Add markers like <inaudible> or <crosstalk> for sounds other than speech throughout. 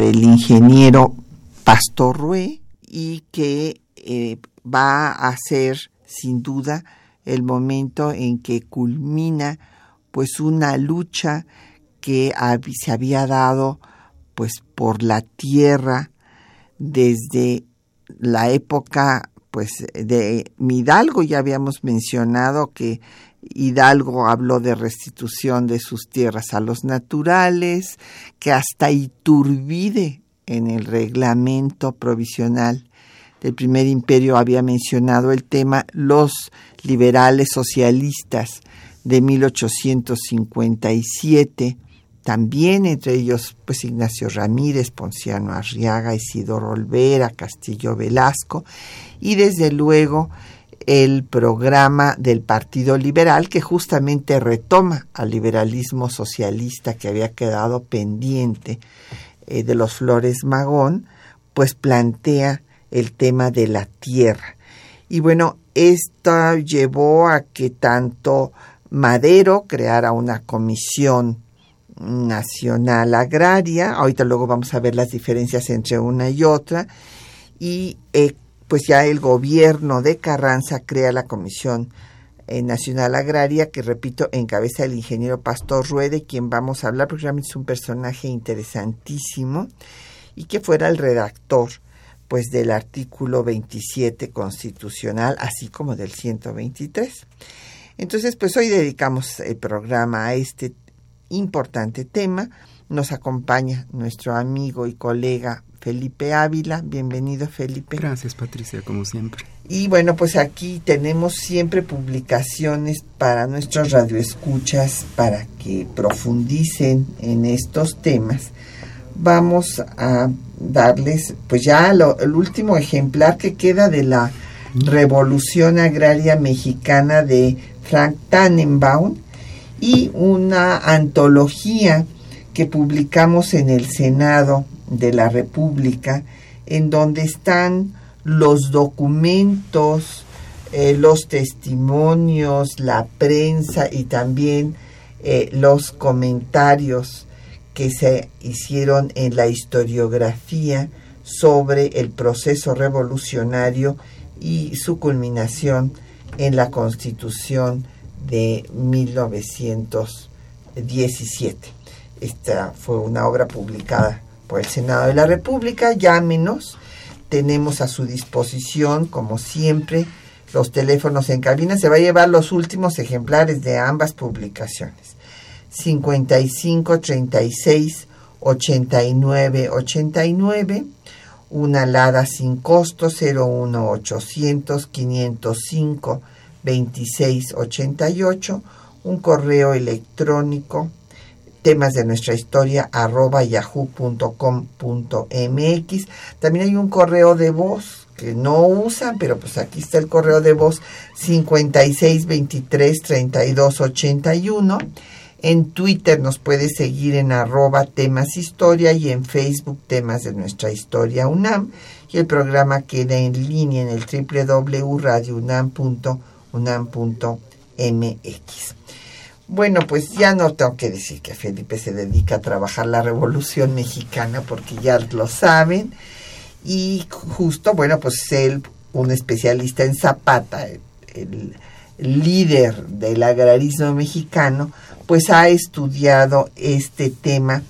Por el ingeniero Pastor Rue y que eh, va a ser sin duda el momento en que culmina pues una lucha que se había dado pues por la tierra desde la época pues de Hidalgo. Ya habíamos mencionado que Hidalgo habló de restitución de sus tierras a los naturales, que hasta Iturbide en el reglamento provisional del primer imperio había mencionado el tema los liberales socialistas de 1857, también entre ellos pues Ignacio Ramírez, Ponciano Arriaga, Isidoro Olvera, Castillo Velasco y desde luego el programa del Partido Liberal que justamente retoma al liberalismo socialista que había quedado pendiente eh, de los Flores Magón, pues plantea el tema de la tierra. Y bueno, esto llevó a que tanto Madero creara una comisión nacional agraria, ahorita luego vamos a ver las diferencias entre una y otra, y eh, pues ya el gobierno de Carranza crea la Comisión eh, Nacional Agraria, que repito, encabeza el ingeniero Pastor Ruede, quien vamos a hablar, porque realmente es un personaje interesantísimo, y que fuera el redactor pues del artículo 27 constitucional, así como del 123. Entonces, pues hoy dedicamos el programa a este importante tema. Nos acompaña nuestro amigo y colega Felipe Ávila. Bienvenido, Felipe. Gracias, Patricia, como siempre. Y bueno, pues aquí tenemos siempre publicaciones para nuestros radioescuchas para que profundicen en estos temas. Vamos a darles, pues ya el último ejemplar que queda de la Revolución Agraria Mexicana de Frank Tannenbaum y una antología que publicamos en el Senado de la República, en donde están los documentos, eh, los testimonios, la prensa y también eh, los comentarios que se hicieron en la historiografía sobre el proceso revolucionario y su culminación en la Constitución de 1917. Esta fue una obra publicada por el Senado de la República. Llámenos. Tenemos a su disposición, como siempre, los teléfonos en cabina. Se va a llevar los últimos ejemplares de ambas publicaciones. 55 36 89 89 una alada sin costo 01 800 505 26 88 un correo electrónico temas de nuestra historia arroba yahoo.com.mx. También hay un correo de voz que no usan, pero pues aquí está el correo de voz 5623 3281. En Twitter nos puede seguir en arroba temas historia y en Facebook temas de nuestra historia UNAM. Y el programa queda en línea en el www.radiounam.unam.mx. Bueno, pues ya no tengo que decir que Felipe se dedica a trabajar la Revolución Mexicana porque ya lo saben. Y justo, bueno, pues él, un especialista en Zapata, el, líder del agrarismo mexicano, pues ha estudiado este tema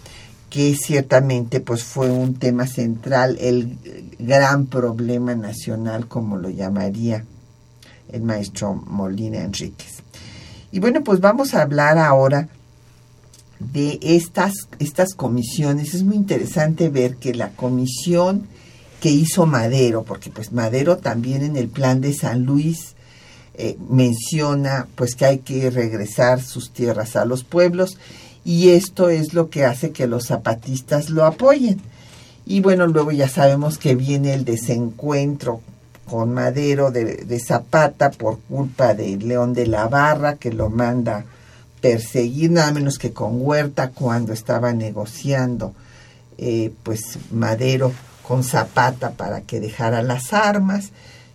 que ciertamente pues fue un tema central, el gran problema nacional, como lo llamaría el maestro Molina Enríquez. Y bueno, pues vamos a hablar ahora de estas, estas comisiones. Es muy interesante ver que la comisión que hizo Madero, porque pues Madero también en el plan de San Luis eh, menciona pues que hay que regresar sus tierras a los pueblos y esto es lo que hace que los zapatistas lo apoyen. Y bueno, luego ya sabemos que viene el desencuentro con Madero de, Zapata por culpa de León de la Barra, que lo manda perseguir nada menos que con Huerta cuando estaba negociando eh, pues Madero con Zapata para que dejara las armas,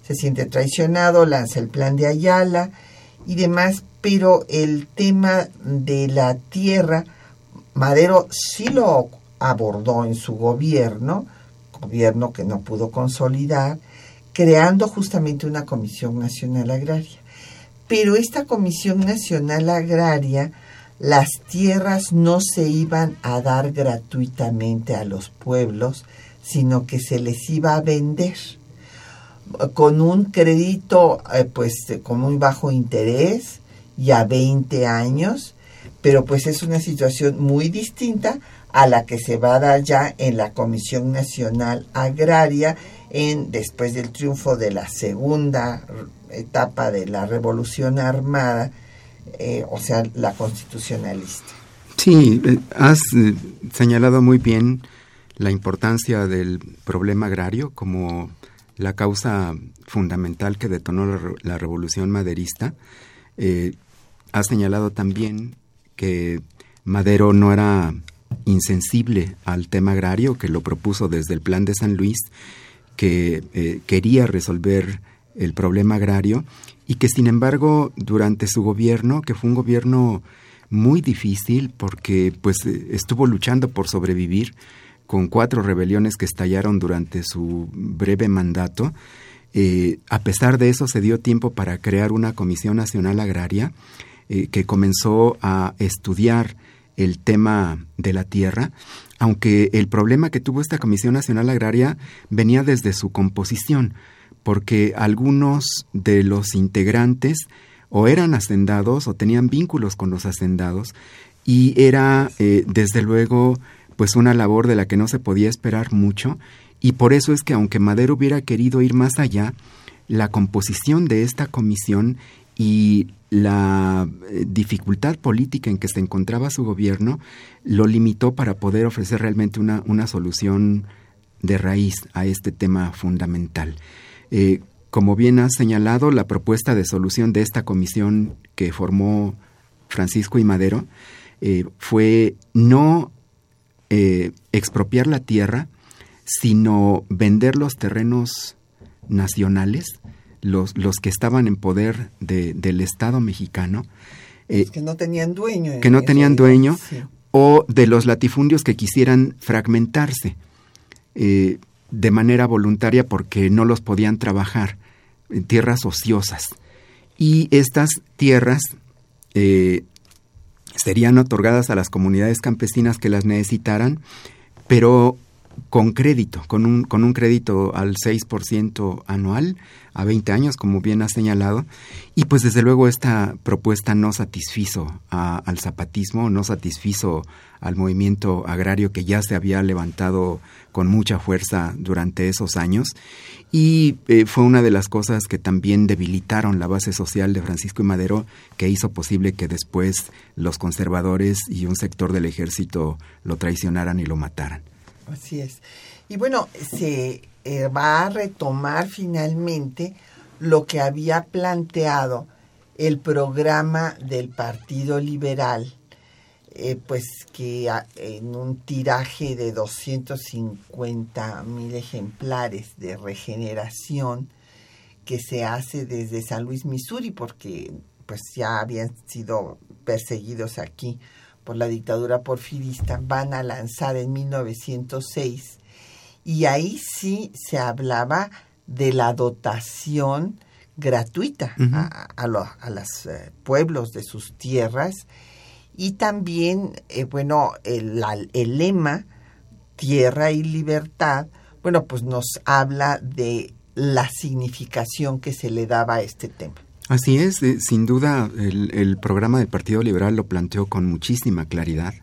se siente traicionado, lanza el plan de Ayala y demás, pero el tema de la tierra, Madero sí lo abordó en su gobierno, gobierno que no pudo consolidar, creando justamente una Comisión Nacional Agraria. Pero esta Comisión Nacional Agraria, las tierras no se iban a dar gratuitamente a los pueblos, sino que se les iba a vender con un crédito eh, pues con muy bajo interés y a 20 años, pero pues es una situación muy distinta a la que se va a dar ya en la Comisión Nacional Agraria en después del triunfo de la segunda etapa de la Revolución Armada, eh, o sea, la constitucionalista. Sí, eh, has señalado muy bien la importancia del problema agrario como la causa fundamental que detonó la, revolución maderista. Eh, ha señalado también que Madero no era insensible al tema agrario, que lo propuso desde el Plan de San Luis, que eh, quería resolver el problema agrario y que sin embargo durante su gobierno, que fue un gobierno muy difícil porque pues estuvo luchando por sobrevivir, con cuatro rebeliones que estallaron durante su breve mandato. Eh, a pesar de eso, se dio tiempo para crear una Comisión Nacional Agraria eh, que comenzó a estudiar el tema de la tierra, aunque el problema que tuvo esta Comisión Nacional Agraria venía desde su composición, porque algunos de los integrantes o eran hacendados o tenían vínculos con los hacendados y era eh, desde luego pues una labor de la que no se podía esperar mucho y por eso es que aunque Madero hubiera querido ir más allá, la composición de esta comisión y la eh, dificultad política en que se encontraba su gobierno lo limitó para poder ofrecer realmente una, una solución de raíz a este tema fundamental. Eh, como bien ha señalado, la propuesta de solución de esta comisión que formó Francisco y Madero eh, fue no expropiar la tierra, sino vender los terrenos nacionales, los, los que estaban en poder del Estado mexicano. Eh, que no tenían dueño. Que no tenían dueño, o de los latifundios que quisieran fragmentarse eh, de manera voluntaria porque no los podían trabajar, en tierras ociosas. Y estas tierras serían otorgadas a las comunidades campesinas que las necesitaran, pero con crédito, con un, con un crédito al 6% anual a 20 años, como bien ha señalado. Y pues desde luego esta propuesta no satisfizo al zapatismo, no satisfizo al movimiento agrario que ya se había levantado con mucha fuerza durante esos años. Y eh, fue una de las cosas que también debilitaron la base social de Francisco y Madero, que hizo posible que después los conservadores y un sector del ejército lo traicionaran y lo mataran. Así es. Y bueno, se eh, va a retomar finalmente lo que había planteado el programa del Partido Liberal, eh, pues que en un tiraje de 250 mil ejemplares de regeneración que se hace desde San Luis, Missouri, porque pues ya habían sido perseguidos aquí por la dictadura porfirista, van a lanzar en 1906 y ahí sí se hablaba de la dotación gratuita a, los eh, pueblos de sus tierras. Y también, eh, bueno, el, el lema tierra y libertad, bueno, pues nos habla de la significación que se le daba a este tema. Así es, eh, sin duda el, programa del Partido Liberal lo planteó con muchísima claridad,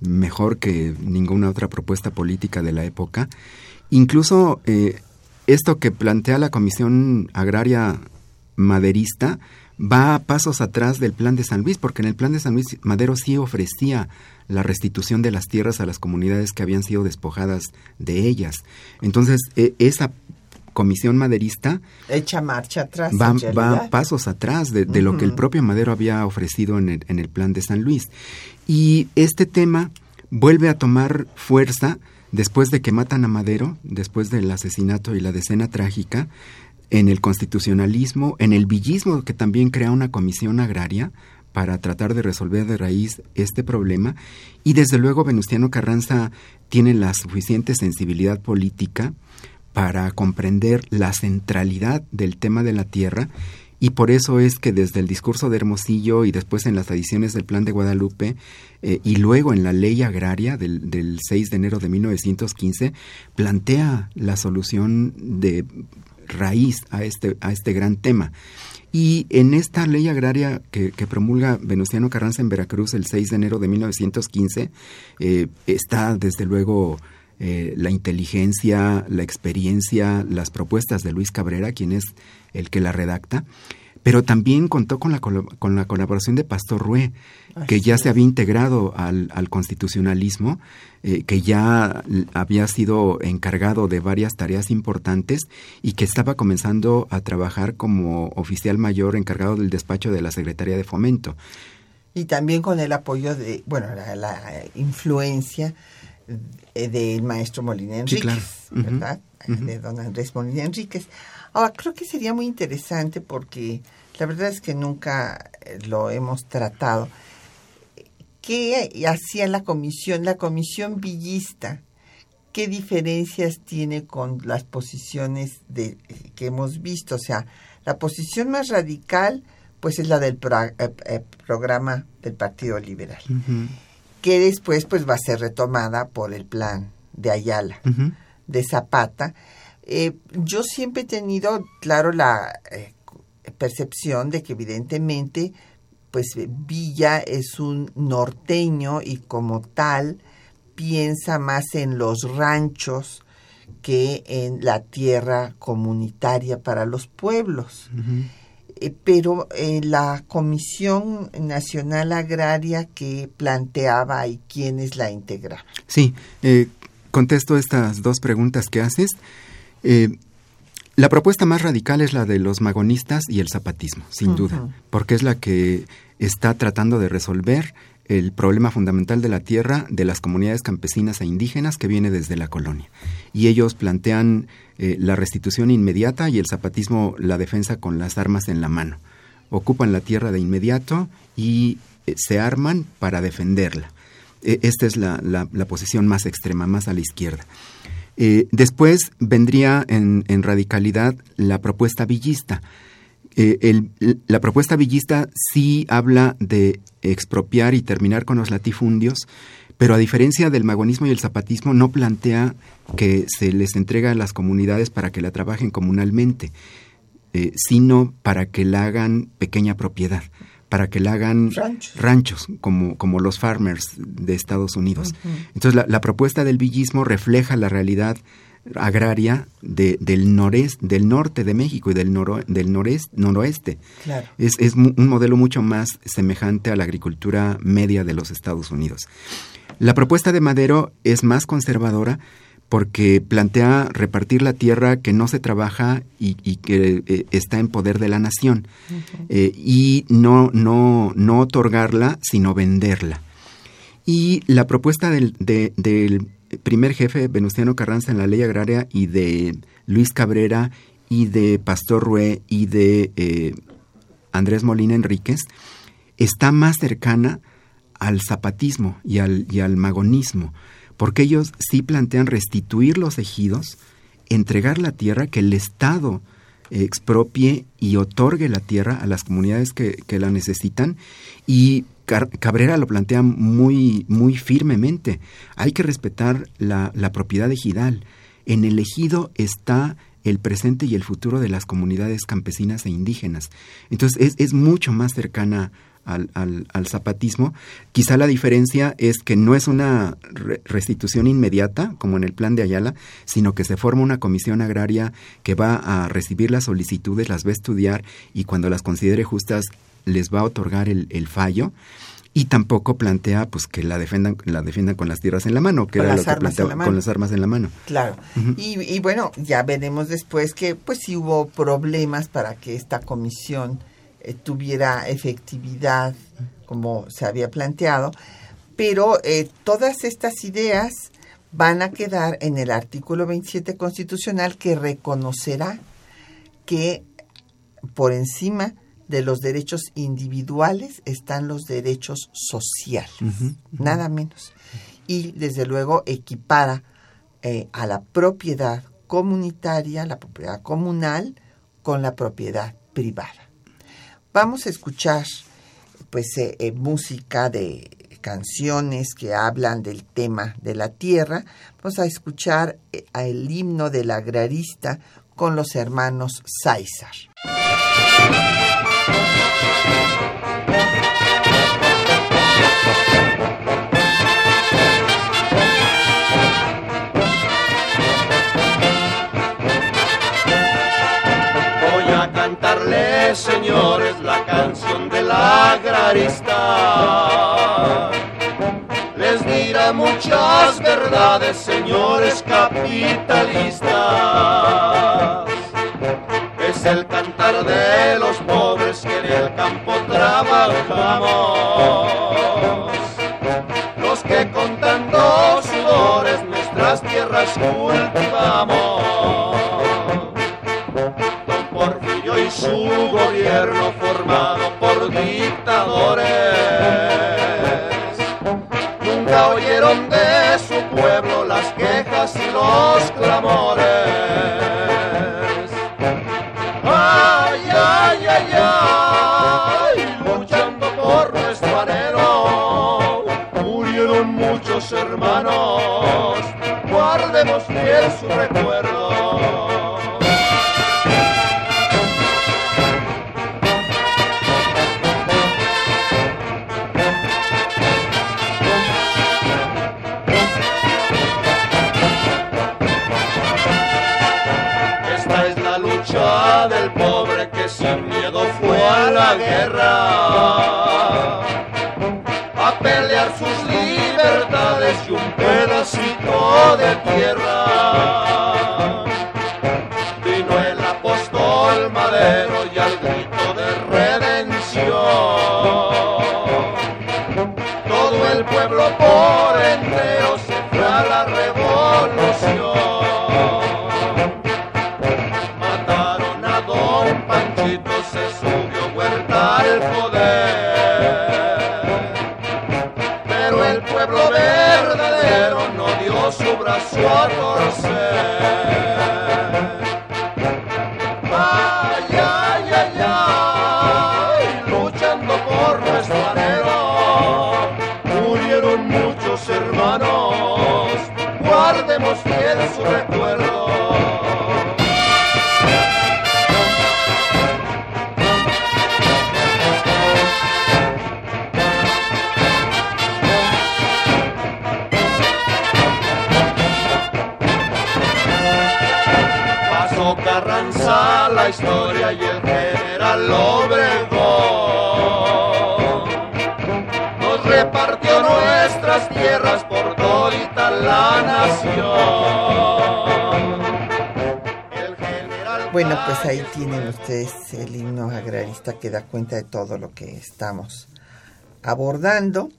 mejor que ninguna otra propuesta política de la época. incluso eh, esto que plantea la Comisión Agraria Maderista va a pasos atrás del plan de San Luis, porque en el plan de San Luis Madero sí ofrecía la restitución de las tierras a las comunidades que habían sido despojadas de ellas. Entonces, e, esa comisión maderista echa marcha atrás va, va pasos atrás de, lo que el propio Madero había ofrecido en el, en el plan de San Luis. Y este tema vuelve a tomar fuerza después de que matan a Madero después del asesinato y la decena trágica en el constitucionalismo, en el villismo que también crea una comisión agraria para tratar de resolver de raíz este problema. Y desde luego Venustiano Carranza tiene la suficiente sensibilidad política para comprender la centralidad del tema de la tierra y por eso es que desde el discurso de Hermosillo y después en las ediciones del Plan de Guadalupe eh, y luego en la ley agraria del, del 6 de enero de 1915 plantea la solución de raíz a este, a este gran tema. Y en esta ley agraria que, promulga Venustiano Carranza en Veracruz el 6 de enero de 1915, eh, está desde luego eh, la inteligencia, la experiencia, las propuestas de Luis Cabrera, quien es el que la redacta, pero también contó con la, con la colaboración de Pastor Rue, que ya se había integrado al, al constitucionalismo, eh, que ya había sido encargado de varias tareas importantes y que estaba comenzando a trabajar como oficial mayor encargado del despacho de la Secretaría de Fomento. Y también con el apoyo de, bueno, la, influencia del maestro Molina Enríquez, ¿verdad? De don Andrés Molina Enríquez. Ahora, creo que sería muy interesante porque la verdad es que nunca eh, lo hemos tratado. ¿Qué hacía la comisión? La comisión villista. ¿Qué diferencias tiene con las posiciones de, que hemos visto? O sea, la posición más radical, pues es la del eh, eh, programa del Partido Liberal, que después pues va a ser retomada por el plan de Ayala, de Zapata, eh, yo siempre he tenido, claro, la eh, percepción de que evidentemente, pues Villa es un norteño y como tal piensa más en los ranchos que en la tierra comunitaria para los pueblos. Eh, pero la Comisión Nacional Agraria que planteaba y quiénes la integraban. Sí, contesto estas dos preguntas que haces. Eh, la propuesta más radical es la de los magonistas y el zapatismo, sin duda, porque es la que está tratando de resolver el problema fundamental de la tierra de las comunidades campesinas e indígenas que viene desde la colonia. Y ellos plantean eh, la restitución inmediata y el zapatismo la defensa con las armas en la mano. Ocupan la tierra de inmediato y eh, se arman para defenderla. E, esta es la, la posición más extrema, más a la izquierda. Eh, después vendría en, radicalidad la propuesta villista. Eh, la propuesta villista sí habla de expropiar y terminar con los latifundios, pero a diferencia del magonismo y el zapatismo no plantea que se les entrega a las comunidades para que la trabajen comunalmente, eh, sino para que la hagan pequeña propiedad para que la hagan ranchos, como, como los farmers de Estados Unidos. Entonces, la, propuesta del villismo refleja la realidad agraria de, del, noreste, del norte de México y del, del noroeste. Es, es un modelo mucho más semejante a la agricultura media de los Estados Unidos. La propuesta de Madero es más conservadora porque plantea repartir la tierra que no se trabaja y, que eh, está en poder de la nación eh, y no, no, no otorgarla, sino venderla. Y la propuesta del, del primer jefe Venustiano Carranza en la ley agraria y de Luis Cabrera y de Pastor Rue y de eh, Andrés Molina Enríquez está más cercana al zapatismo y al, magonismo porque ellos sí plantean restituir los ejidos, entregar la tierra, que el Estado expropie y otorgue la tierra a las comunidades que, la necesitan y Cabrera lo plantea muy, muy firmemente. Hay que respetar la, propiedad ejidal. En el ejido está el presente y el futuro de las comunidades campesinas e indígenas. Entonces es, es mucho más cercana al, al, zapatismo. Quizá la diferencia es que no es una restitución inmediata, como en el plan de Ayala, sino que se forma una comisión agraria que va a recibir las solicitudes, las va a estudiar y cuando las considere justas les va a otorgar el, el fallo y tampoco plantea pues que la defendan la defiendan con las tierras en la mano que era lo que planteaba con las armas en la mano. Claro. Y, y, bueno ya veremos después que pues sí hubo problemas para que esta comisión eh, tuviera efectividad como se había planteado, pero eh, todas estas ideas van a quedar en el artículo 27 constitucional que reconocerá que por encima de los derechos individuales están los derechos sociales, nada menos. Y desde luego equipara eh, a la propiedad comunitaria, la propiedad comunal, con la propiedad privada. Vamos a escuchar pues eh, eh, música de canciones que hablan del tema de la tierra. Vamos a escuchar el himno del agrarista con los hermanos César. Señores, la canción del agrarista. Les dirá muchas verdades, señores capitalistas. Es el cantar de los pobres que en el campo trabajamos. Los que contando sudores nuestras tierras cultivamos su gobierno formado por dictadores. Nunca oyeron de su pueblo las quejas y los clamores. Ay, ay, ay, ay, luchando por nuestro anhelo, murieron muchos hermanos, guardemos bien su recuerdo. A pelear sus libertades y un pedacito de tierra. Agrarista que da cuenta de todo lo que estamos abordando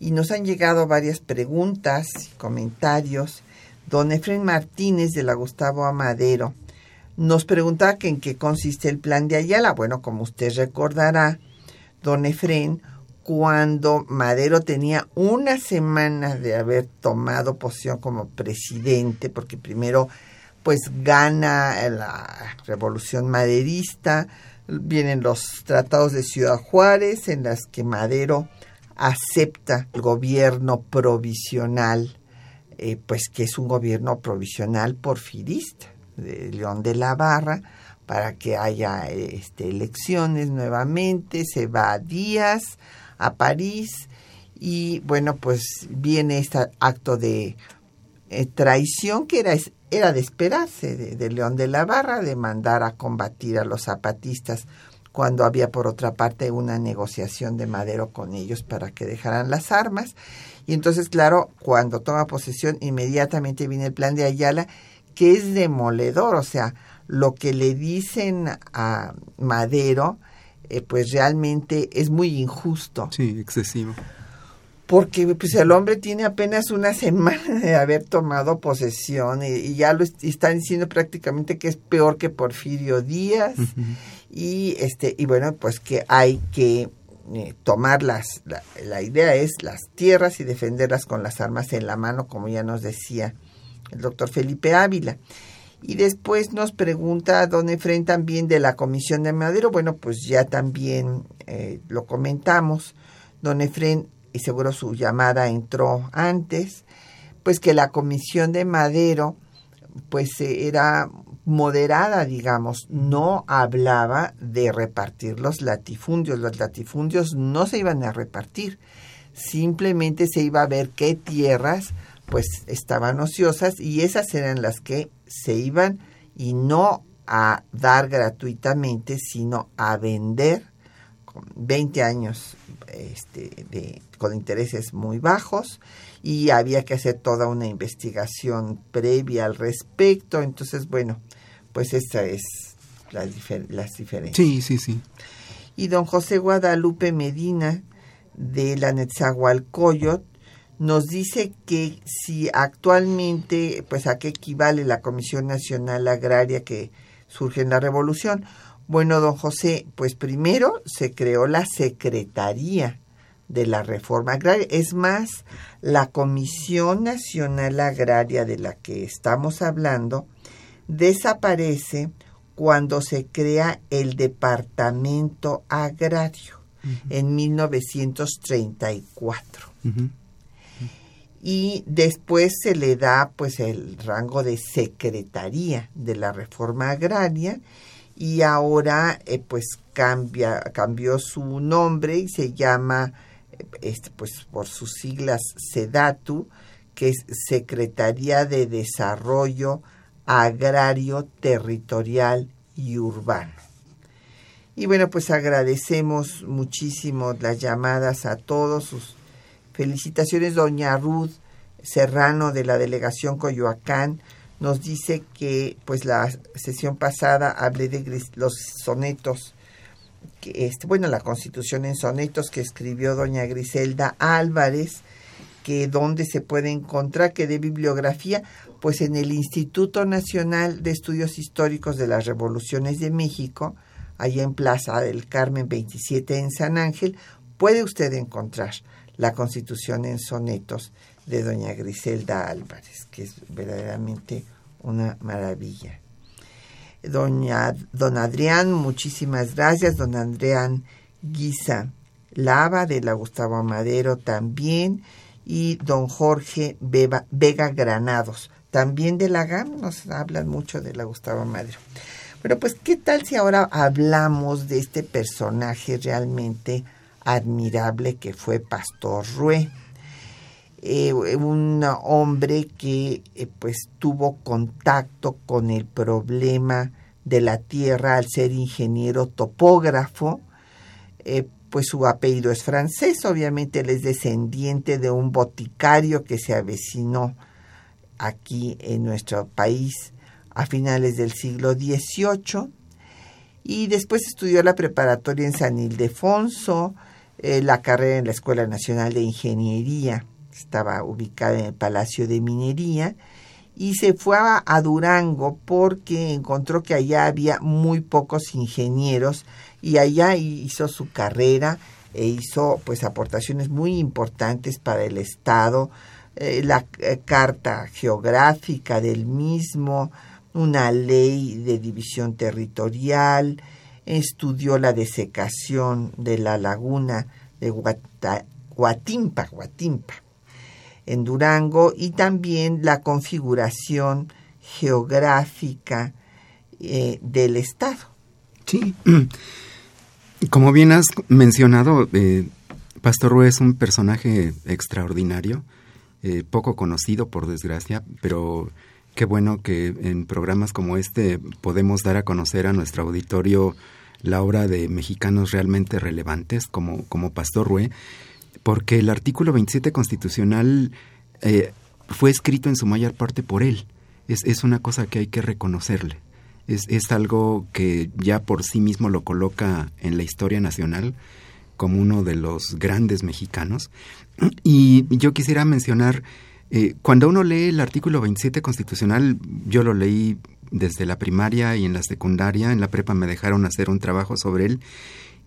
y nos han llegado varias preguntas y comentarios. Don Efren Martínez de la Gustavo Amadero nos pregunta que en qué consiste el plan de Ayala. Bueno, como usted recordará, don Efren, cuando Madero tenía una semana de haber tomado posición como presidente, porque primero pues gana la revolución maderista, vienen los tratados de Ciudad Juárez en las que Madero acepta el gobierno provisional, eh, pues que es un gobierno provisional porfirista de León de la Barra para que haya este, elecciones nuevamente, se va a Díaz, a París, y bueno, pues viene este acto de eh, traición que era, era de esperarse de, León de la Barra, de mandar a combatir a los zapatistas cuando había por otra parte una negociación de Madero con ellos para que dejaran las armas. Y entonces, claro, cuando toma posesión, inmediatamente viene el plan de Ayala, que es demoledor, o sea, lo que le dicen a Madero, eh, pues realmente es muy injusto. Sí, excesivo. Porque pues el hombre tiene apenas una semana de haber tomado posesión y, ya lo están diciendo prácticamente que es peor que Porfirio Díaz y este y bueno pues que hay que eh, tomar las la, la idea es las tierras y defenderlas con las armas en la mano como ya nos decía el doctor Felipe Ávila. Y después nos pregunta don Efren también de la Comisión de Madero. Bueno, pues ya también eh, lo comentamos. Don Efren, y seguro su llamada entró antes, pues que la Comisión de Madero pues eh, era moderada, digamos, no hablaba de repartir los latifundios. Los latifundios no se iban a repartir, simplemente se iba a ver qué tierras pues estaban ociosas y esas eran las que se iban y no a dar gratuitamente, sino a vender con 20 años este, de, con intereses muy bajos y había que hacer toda una investigación previa al respecto. Entonces, bueno, pues esa es la las diferencias. Sí, sí, sí. Y don José Guadalupe Medina de la Netzahualcoyot nos dice que si actualmente, pues a qué equivale la Comisión Nacional Agraria que surge en la Revolución. Bueno, don José, pues primero se creó la Secretaría de la Reforma Agraria. Es más, la Comisión Nacional Agraria de la que estamos hablando desaparece cuando se crea el Departamento Agrario uh -huh. en 1934. Uh -huh y después se le da pues el rango de secretaría de la reforma agraria y ahora eh, pues cambia cambió su nombre y se llama este pues por sus siglas SEDATU que es Secretaría de Desarrollo Agrario Territorial y Urbano. Y bueno, pues agradecemos muchísimo las llamadas a todos sus Felicitaciones, doña Ruth Serrano de la delegación Coyoacán. Nos dice que, pues, la sesión pasada hablé de los sonetos, que, este, bueno, la constitución en sonetos que escribió doña Griselda Álvarez, que dónde se puede encontrar, que de bibliografía, pues en el Instituto Nacional de Estudios Históricos de las Revoluciones de México, allá en Plaza del Carmen 27 en San Ángel, puede usted encontrar la Constitución en sonetos de doña Griselda Álvarez, que es verdaderamente una maravilla. Doña, don Adrián, muchísimas gracias. Don Adrián Guisa Lava de la Gustavo Madero también. Y don Jorge Vega Granados, también de la GAM, nos hablan mucho de la Gustavo Madero. Pero pues, ¿qué tal si ahora hablamos de este personaje realmente admirable que fue Pastor Rue, eh, un hombre que eh, pues tuvo contacto con el problema de la tierra al ser ingeniero topógrafo, eh, pues su apellido es francés, obviamente él es descendiente de un boticario que se avecinó aquí en nuestro país a finales del siglo XVIII y después estudió la preparatoria en San Ildefonso, la carrera en la Escuela Nacional de Ingeniería, estaba ubicada en el Palacio de Minería, y se fue a, Durango porque encontró que allá había muy pocos ingenieros y allá hizo su carrera e hizo pues aportaciones muy importantes para el Estado, eh, la eh, carta geográfica del mismo, una ley de división territorial, estudió la desecación de la laguna de Guata, Guatimpa, en Durango, y también la configuración geográfica eh, del Estado. Sí, <clears throat> como bien has mencionado, eh, Pastor Rue es un personaje extraordinario, eh, poco conocido por desgracia, pero qué bueno que en programas como este podemos dar a conocer a nuestro auditorio la obra de mexicanos realmente relevantes como, como Pastor Rue, porque el artículo 27 constitucional eh, fue escrito en su mayor parte por él. Es, es una cosa que hay que reconocerle. Es, es, algo que ya por sí mismo lo coloca en la historia nacional como uno de los grandes mexicanos. Y yo quisiera mencionar, eh, cuando uno lee el artículo 27 constitucional, yo lo leí desde la primaria y en la secundaria, en la prepa me dejaron hacer un trabajo sobre él,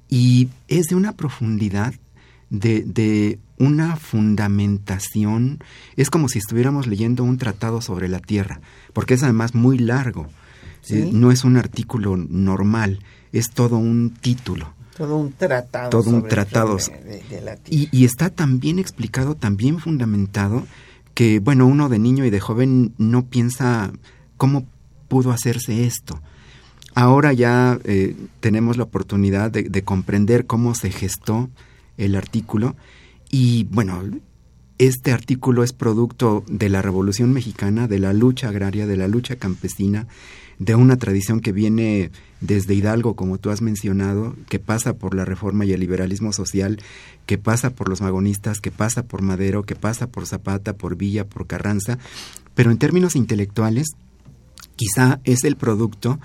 y es de una profundidad, de, de una fundamentación, es como si estuviéramos leyendo un tratado sobre la Tierra, porque es además muy largo, ¿Sí? eh, no es un artículo normal, es todo un título. Todo un tratado. Todo un sobre tratado. De, de la y, y, está tan bien explicado, tan bien fundamentado, que, bueno, uno de niño y de joven no piensa cómo pudo hacerse esto. Ahora ya eh, tenemos la oportunidad de, de, comprender cómo se gestó el artículo. Y, bueno, este artículo es producto de la Revolución Mexicana, de la lucha agraria, de la lucha campesina, de una tradición que viene desde Hidalgo, como tú has mencionado, que pasa por la reforma y el liberalismo social, que pasa por los magonistas, que pasa por Madero, que pasa por Zapata, por Villa, por Carranza, pero en términos intelectuales, quizá es el producto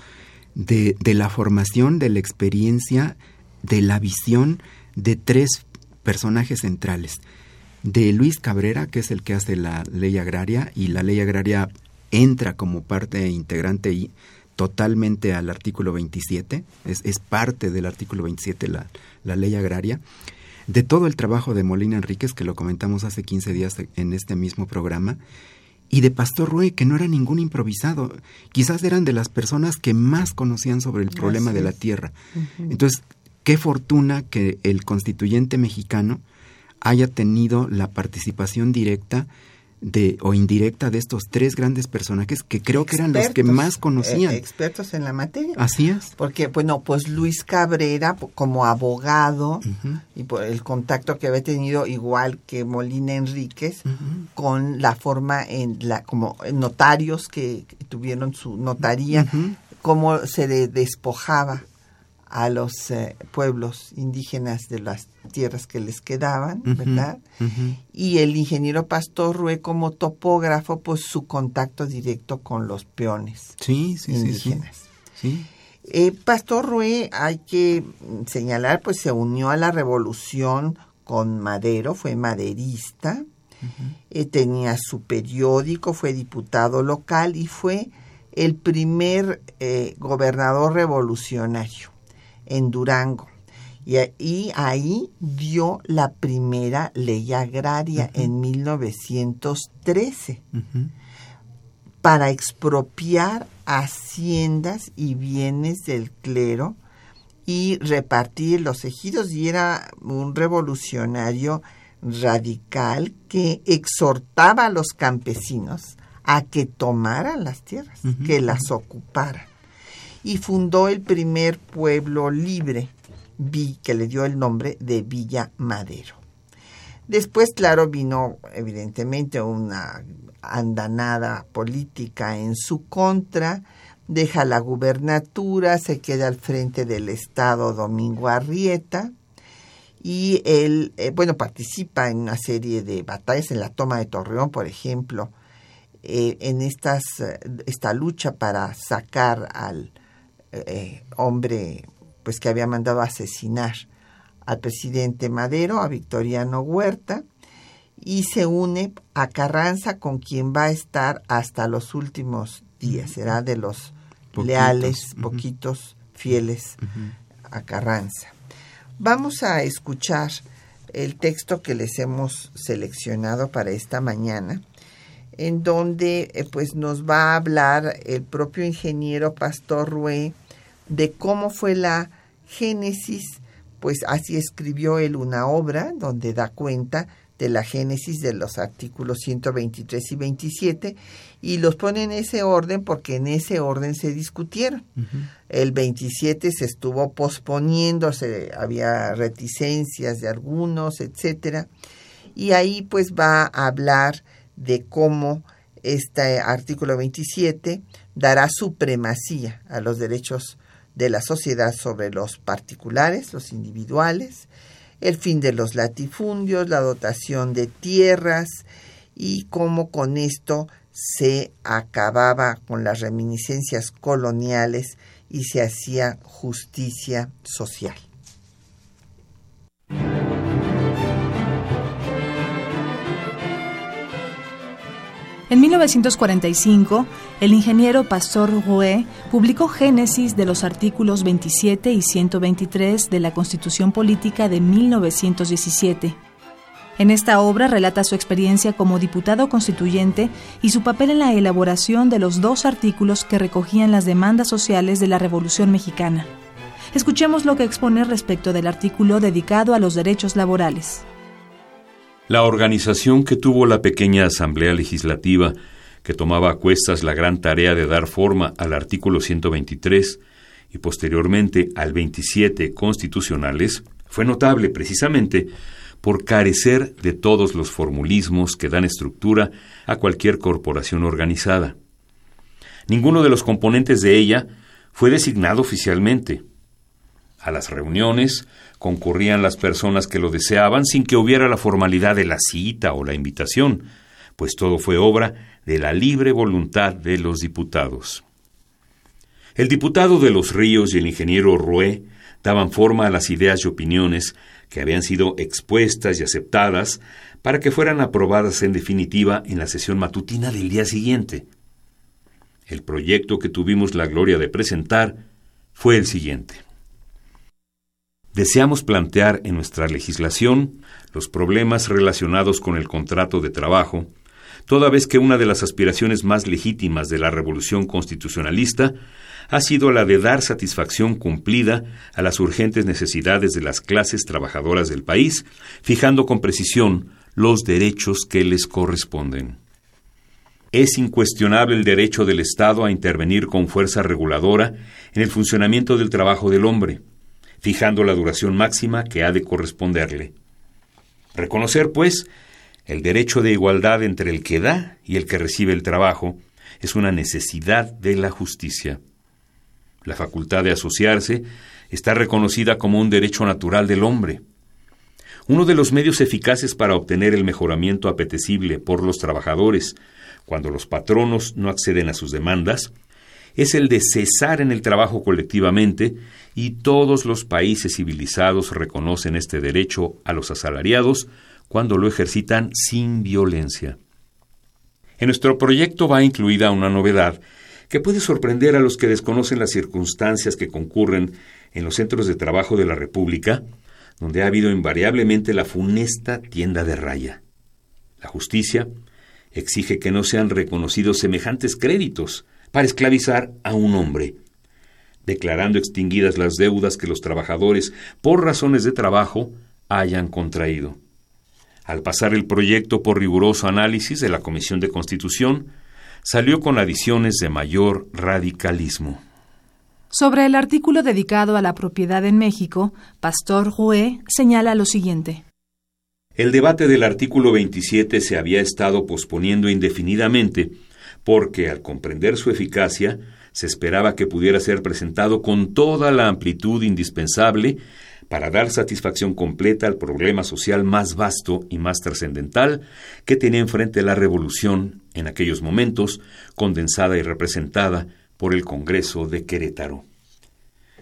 de, de la formación, de la experiencia, de la visión de tres personajes centrales. De Luis Cabrera, que es el que hace la ley agraria, y la ley agraria entra como parte integrante y totalmente al artículo 27, es, es parte del artículo 27 la, la, ley agraria, de todo el trabajo de Molina Enríquez, que lo comentamos hace 15 días en este mismo programa, y de Pastor Rue, que no era ningún improvisado, quizás eran de las personas que más conocían sobre el problema de la tierra. Uh -huh. Entonces, qué fortuna que el constituyente mexicano haya tenido la participación directa de o indirecta de estos tres grandes personajes que creo expertos, que eran los que más conocían. Eh, expertos en la materia. Así es. Porque, bueno, pues Luis Cabrera, como abogado, uh -huh. y por el contacto que había tenido, igual que Molina Enríquez, uh -huh. con la forma en la, como notarios que, tuvieron su notaría, uh -huh. cómo se de despojaba a los eh, pueblos indígenas de las tierras que les quedaban, uh -huh, ¿verdad? Uh -huh. Y el ingeniero Pastor Rue como topógrafo, pues su contacto directo con los peones sí, sí, indígenas. Sí, sí. Eh, Pastor Rue, hay que señalar, pues se unió a la revolución con Madero, fue maderista, uh -huh. eh, tenía su periódico, fue diputado local y fue el primer eh, gobernador revolucionario en Durango. Y, y, ahí dio la primera ley agraria uh -huh. en 1913 uh -huh. para expropiar haciendas y bienes del clero y repartir los ejidos y era un revolucionario radical que exhortaba a los campesinos a que tomaran las tierras, uh -huh. que las ocuparan y fundó el primer pueblo libre, que le dio el nombre de Villa Madero. Después, claro, vino evidentemente una andanada política en su contra, deja la gubernatura, se queda al frente del Estado Domingo Arrieta y él, eh, bueno, participa en una serie de batallas, en la toma de Torreón, por ejemplo, eh, en estas, esta lucha para sacar al eh, hombre pues que había mandado a asesinar al presidente Madero, a Victoriano Huerta, y se une a Carranza con quien va a estar hasta los últimos días, será de los poquitos, leales, poquitos, uh -huh. fieles uh -huh. a Carranza. Vamos a escuchar el texto que les hemos seleccionado para esta mañana, en donde eh, pues nos va a hablar el propio ingeniero Pastor Rue de cómo fue la génesis, pues así escribió él una obra donde da cuenta de la Génesis de los artículos 123 y 27 y los pone en ese orden porque en ese orden se discutieron. El 27 se estuvo posponiendo, se, había reticencias de algunos, etcétera, y ahí pues va a hablar de cómo este artículo 27 dará supremacía a los derechos de la sociedad sobre los particulares, los individuales, el fin de los latifundios, la dotación de tierras y cómo con esto se acababa con las reminiscencias coloniales y se hacía justicia social. En 1945, el ingeniero Pastor Rouet publicó Génesis de los artículos 27 y 123 de la Constitución Política de 1917. En esta obra relata su experiencia como diputado constituyente y su papel en la elaboración de los dos artículos que recogían las demandas sociales de la Revolución Mexicana. Escuchemos lo que expone respecto del artículo dedicado a los derechos laborales. La organización que tuvo la pequeña Asamblea Legislativa, que tomaba a cuestas la gran tarea de dar forma al artículo 123 y posteriormente al 27 constitucionales, fue notable precisamente por carecer de todos los formulismos que dan estructura a cualquier corporación organizada. Ninguno de los componentes de ella fue designado oficialmente. A las reuniones concurrían las personas que lo deseaban sin que hubiera la formalidad de la cita o la invitación, pues todo fue obra de la libre voluntad de los diputados. El diputado de Los Ríos y el ingeniero Roué daban forma a las ideas y opiniones que habían sido expuestas y aceptadas para que fueran aprobadas en definitiva en la sesión matutina del día siguiente. El proyecto que tuvimos la gloria de presentar fue el siguiente deseamos plantear en nuestra legislación los problemas relacionados con el contrato de trabajo, toda vez que una de las aspiraciones más legítimas de la revolución constitucionalista ha sido la de dar satisfacción cumplida a las urgentes necesidades de las clases trabajadoras del país, fijando con precisión los derechos que les corresponden. Es incuestionable el derecho del Estado a intervenir con fuerza reguladora en el funcionamiento del trabajo del hombre, fijando la duración máxima que ha de corresponderle. Reconocer, pues, el derecho de igualdad entre el que da y el que recibe el trabajo es una necesidad de la justicia. La facultad de asociarse está reconocida como un derecho natural del hombre. Uno de los medios eficaces para obtener el mejoramiento apetecible por los trabajadores, cuando los patronos no acceden a sus demandas, es el de cesar en el trabajo colectivamente y todos los países civilizados reconocen este derecho a los asalariados cuando lo ejercitan sin violencia. En nuestro proyecto va incluida una novedad que puede sorprender a los que desconocen las circunstancias que concurren en los centros de trabajo de la República, donde ha habido invariablemente la funesta tienda de raya. La justicia exige que no sean reconocidos semejantes créditos, para esclavizar a un hombre, declarando extinguidas las deudas que los trabajadores, por razones de trabajo, hayan contraído. Al pasar el proyecto por riguroso análisis de la Comisión de Constitución, salió con adiciones de mayor radicalismo. Sobre el artículo dedicado a la propiedad en México, Pastor Roué señala lo siguiente. El debate del artículo 27 se había estado posponiendo indefinidamente porque al comprender su eficacia, se esperaba que pudiera ser presentado con toda la amplitud indispensable para dar satisfacción completa al problema social más vasto y más trascendental que tenía enfrente la revolución en aquellos momentos, condensada y representada por el Congreso de Querétaro.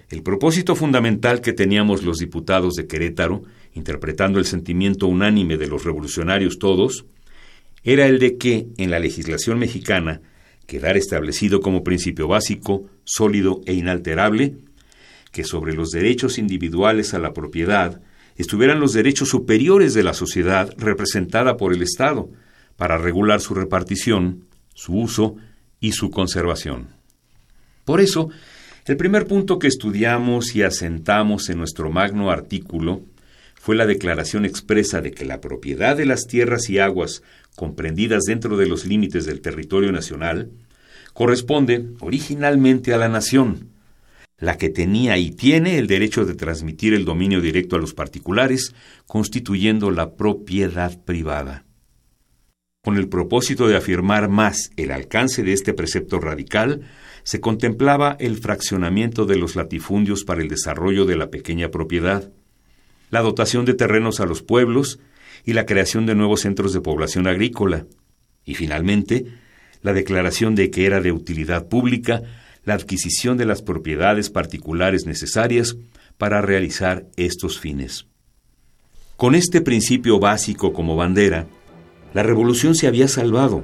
El propósito fundamental que teníamos los diputados de Querétaro, interpretando el sentimiento unánime de los revolucionarios todos, era el de que, en la legislación mexicana, quedara establecido como principio básico, sólido e inalterable, que sobre los derechos individuales a la propiedad estuvieran los derechos superiores de la sociedad representada por el Estado, para regular su repartición, su uso y su conservación. Por eso, el primer punto que estudiamos y asentamos en nuestro magno artículo fue la declaración expresa de que la propiedad de las tierras y aguas comprendidas dentro de los límites del territorio nacional corresponde originalmente a la nación, la que tenía y tiene el derecho de transmitir el dominio directo a los particulares, constituyendo la propiedad privada. Con el propósito de afirmar más el alcance de este precepto radical, se contemplaba el fraccionamiento de los latifundios para el desarrollo de la pequeña propiedad, la dotación de terrenos a los pueblos y la creación de nuevos centros de población agrícola, y finalmente, la declaración de que era de utilidad pública la adquisición de las propiedades particulares necesarias para realizar estos fines. Con este principio básico como bandera, la revolución se había salvado.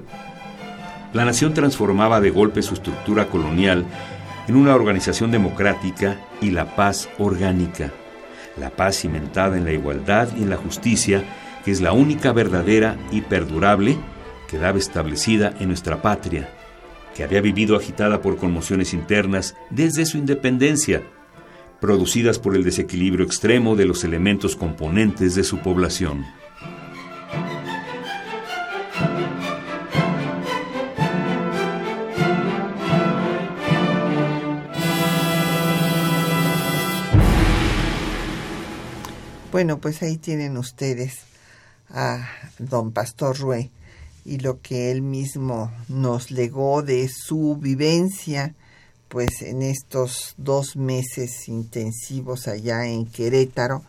La nación transformaba de golpe su estructura colonial en una organización democrática y la paz orgánica. La paz cimentada en la igualdad y en la justicia, que es la única verdadera y perdurable quedaba establecida en nuestra patria, que había vivido agitada por conmociones internas desde su independencia, producidas por el desequilibrio extremo de los elementos componentes de su población. Bueno, pues ahí tienen ustedes a don Pastor Rue y lo que él mismo nos legó de su vivencia, pues en estos dos meses intensivos allá en Querétaro,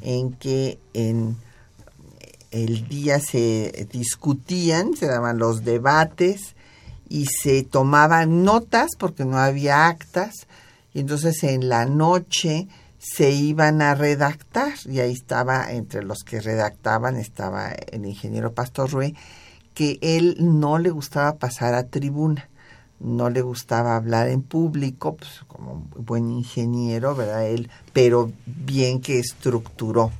en que en el día se discutían, se daban los debates y se tomaban notas porque no había actas, y entonces en la noche se iban a redactar y ahí estaba entre los que redactaban estaba el ingeniero Pastor Rue que él no le gustaba pasar a tribuna no le gustaba hablar en público pues como buen ingeniero verdad él pero bien que estructuró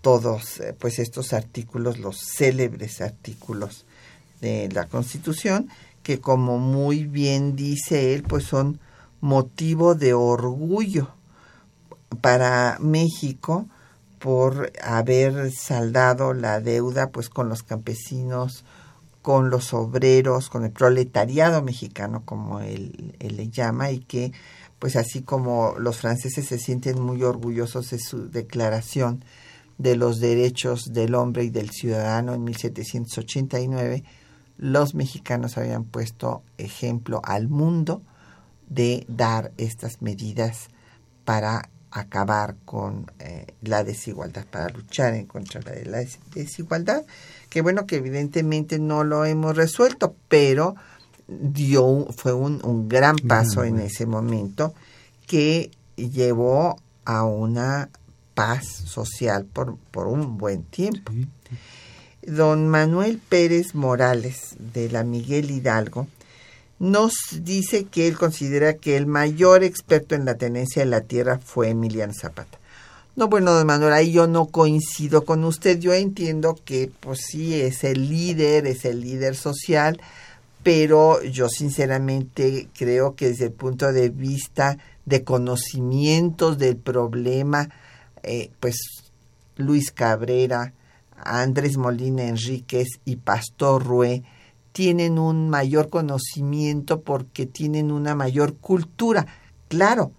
todos eh, pues estos artículos los célebres artículos de la Constitución que como muy bien dice él pues son motivo de orgullo para México por haber saldado la deuda pues con los campesinos, con los obreros, con el proletariado mexicano como él, le llama y que pues así como los franceses se sienten muy orgullosos de su declaración de los derechos del hombre y del ciudadano en 1789, los mexicanos habían puesto ejemplo al mundo de dar estas medidas para acabar con eh, la desigualdad, para luchar en contra de la desigualdad, que bueno que evidentemente no lo hemos resuelto, pero dio fue un, un gran paso en ese momento que llevó a una paz social por, por un buen tiempo. Don Manuel Pérez Morales de la Miguel Hidalgo nos dice que él considera que el mayor experto en la tenencia de la tierra fue Emiliano Zapata. No, bueno, don Manuel, ahí yo no coincido con usted. Yo entiendo que, pues sí, es el líder, es el líder social, pero yo sinceramente creo que desde el punto de vista de conocimientos del problema, eh, pues Luis Cabrera, Andrés Molina Enríquez y Pastor Rue, tienen un mayor conocimiento porque tienen una mayor cultura. Claro,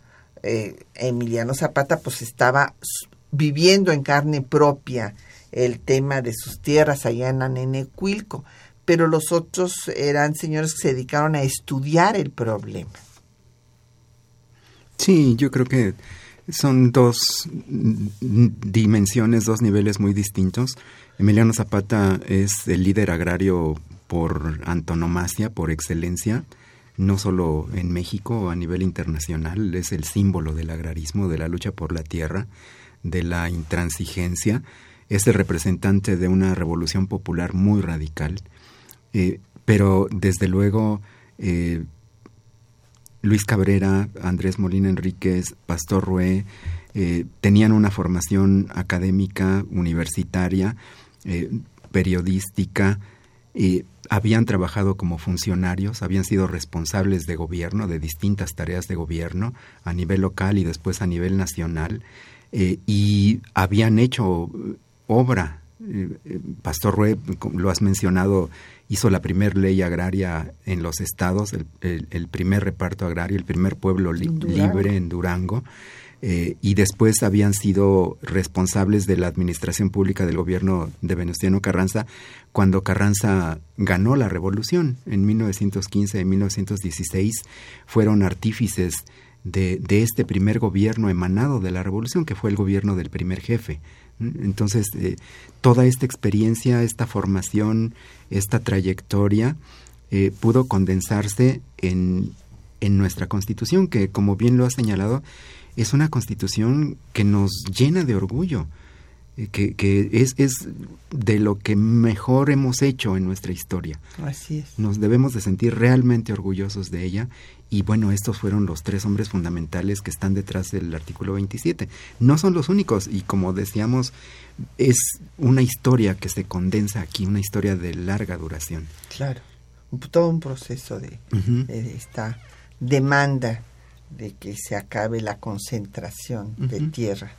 eh, Emiliano Zapata pues estaba viviendo en carne propia el tema de sus tierras allá en Anenecuilco, pero los otros eran señores que se dedicaron a estudiar el problema. Sí, yo creo que son dos dimensiones, dos niveles muy distintos. Emiliano Zapata es el líder agrario por antonomasia, por excelencia, no solo en México, a nivel internacional, es el símbolo del agrarismo, de la lucha por la tierra, de la intransigencia, es el representante de una revolución popular muy radical, eh, pero desde luego eh, Luis Cabrera, Andrés Molina Enríquez, Pastor Rue, eh, tenían una formación académica, universitaria, periodística, habían trabajado como funcionarios, habían sido responsables de gobierno, de distintas tareas de gobierno, a nivel local y después a nivel nacional. eh, y habían hecho obra. Pastor Rue, lo has mencionado, hizo la primera ley agraria en los estados, el, primer reparto agrario, el primer pueblo libre en Durango. Eh, y después habían sido responsables de la administración pública del gobierno de Venustiano Carranza cuando Carranza ganó la revolución en 1915 y 1916 fueron artífices de, este primer gobierno emanado de la revolución que fue el gobierno del primer jefe. Entonces eh, toda esta experiencia esta formación esta trayectoria eh, pudo condensarse en, en nuestra constitución que como bien lo ha señalado es una constitución que nos llena de orgullo, eh, que, que es, es, de lo que mejor hemos hecho en nuestra historia. Así es. Nos debemos de sentir realmente orgullosos de ella y bueno, estos fueron los tres hombres fundamentales que están detrás del artículo 27. No son los únicos y como decíamos, es una historia que se condensa aquí, una historia de larga duración. Claro, todo un proceso de, de esta demanda de que se acabe la concentración de tierra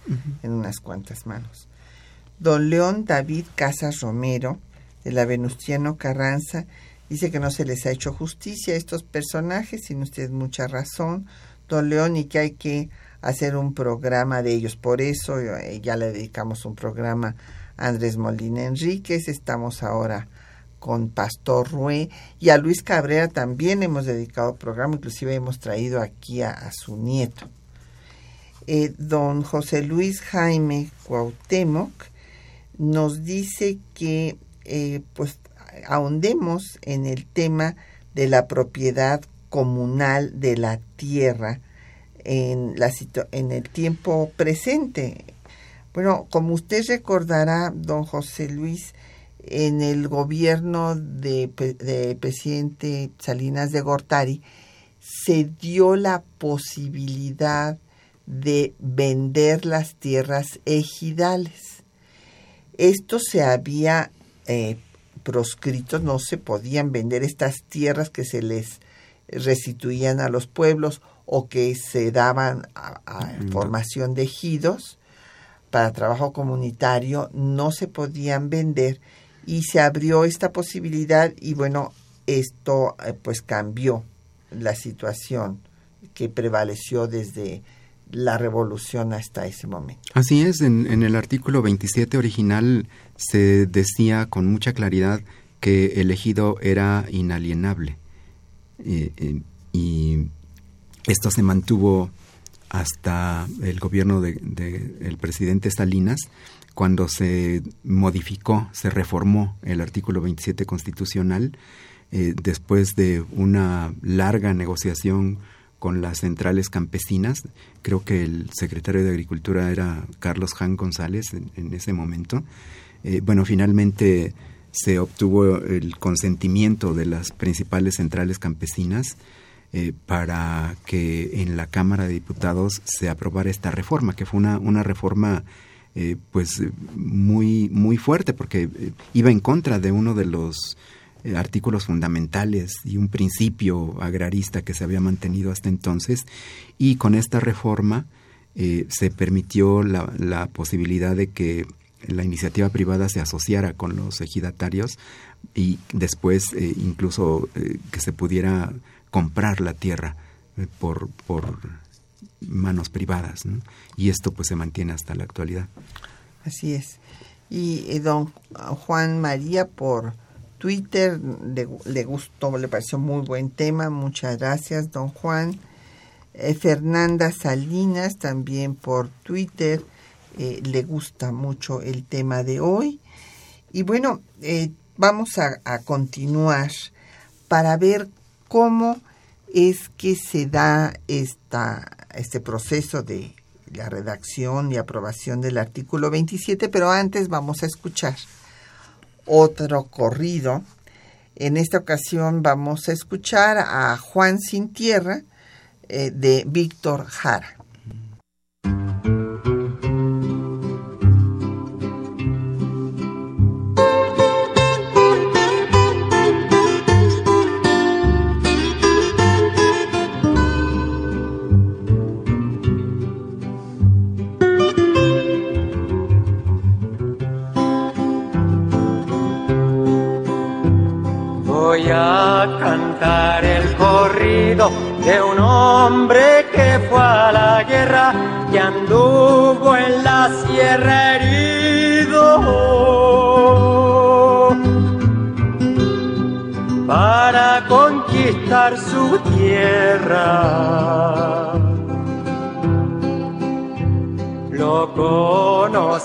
en unas cuantas manos. Don León David Casas Romero, de la Venustiano Carranza, dice que no se les ha hecho justicia a estos personajes, tiene usted mucha razón, don León, y que hay que hacer un programa de ellos. Por eso eh, ya le dedicamos un programa a Andrés Molina Enríquez, estamos ahora con Pastor Rue y a Luis Cabrera también hemos dedicado programa, inclusive hemos traído aquí a, su nieto. Eh, don José Luis Jaime Cuauhtémoc nos dice que eh, pues ahondemos en el tema de la propiedad comunal de la tierra en, la, en el tiempo presente. Bueno, como usted recordará, don José Luis, en el gobierno de, presidente Salinas de Gortari se dio la posibilidad de vender las tierras ejidales. Esto se había eh, proscrito, no se podían vender estas tierras que se les restituían a los pueblos o que se daban a, mm. formación de ejidos para trabajo comunitario, no se podían vender y se abrió esta posibilidad y bueno, esto eh, pues cambió la situación que prevaleció desde la revolución hasta ese momento. Así es, en, el artículo 27 original se decía con mucha claridad que el ejido era inalienable eh, eh, y esto se mantuvo hasta el gobierno del de, el presidente Salinas cuando se modificó, se reformó el artículo 27 constitucional, eh, después de una larga negociación con las centrales campesinas, creo que el secretario de Agricultura era Carlos Jan González en, ese momento, eh, bueno, finalmente se obtuvo el consentimiento de las principales centrales campesinas eh, para que en la Cámara de Diputados se aprobara esta reforma, que fue una, una reforma eh, pues muy muy fuerte porque eh, iba en contra de uno de los eh, artículos fundamentales y un principio agrarista que se había mantenido hasta entonces y con esta reforma se permitió la, la, posibilidad de que la iniciativa privada se asociara con los ejidatarios y después incluso que se pudiera comprar la tierra por, por manos privadas. Y esto pues se mantiene hasta la actualidad. Así es. Y eh, don Juan María por Twitter le, gustó, le pareció muy buen tema. Muchas gracias, don Juan. Eh, Fernanda Salinas también por Twitter eh, le gusta mucho el tema de hoy. Y bueno, vamos a, a continuar para ver cómo es que se da esta, este proceso de la redacción y aprobación del artículo 27, pero antes vamos a escuchar otro corrido. En esta ocasión vamos a escuchar a Juan Sin Tierra eh, de Víctor Jara.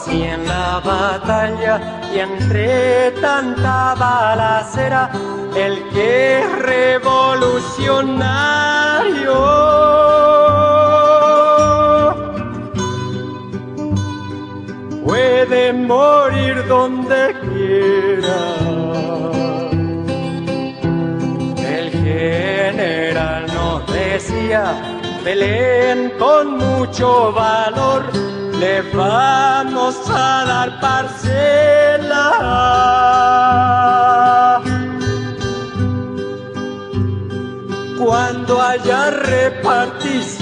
Conocí en la batalla y entre tanta balacera, el que es revolucionario. Puede morir donde quiera. El general nos decía, peleen con mucho valor le vamos a dar parcela. Cuando haya repartición.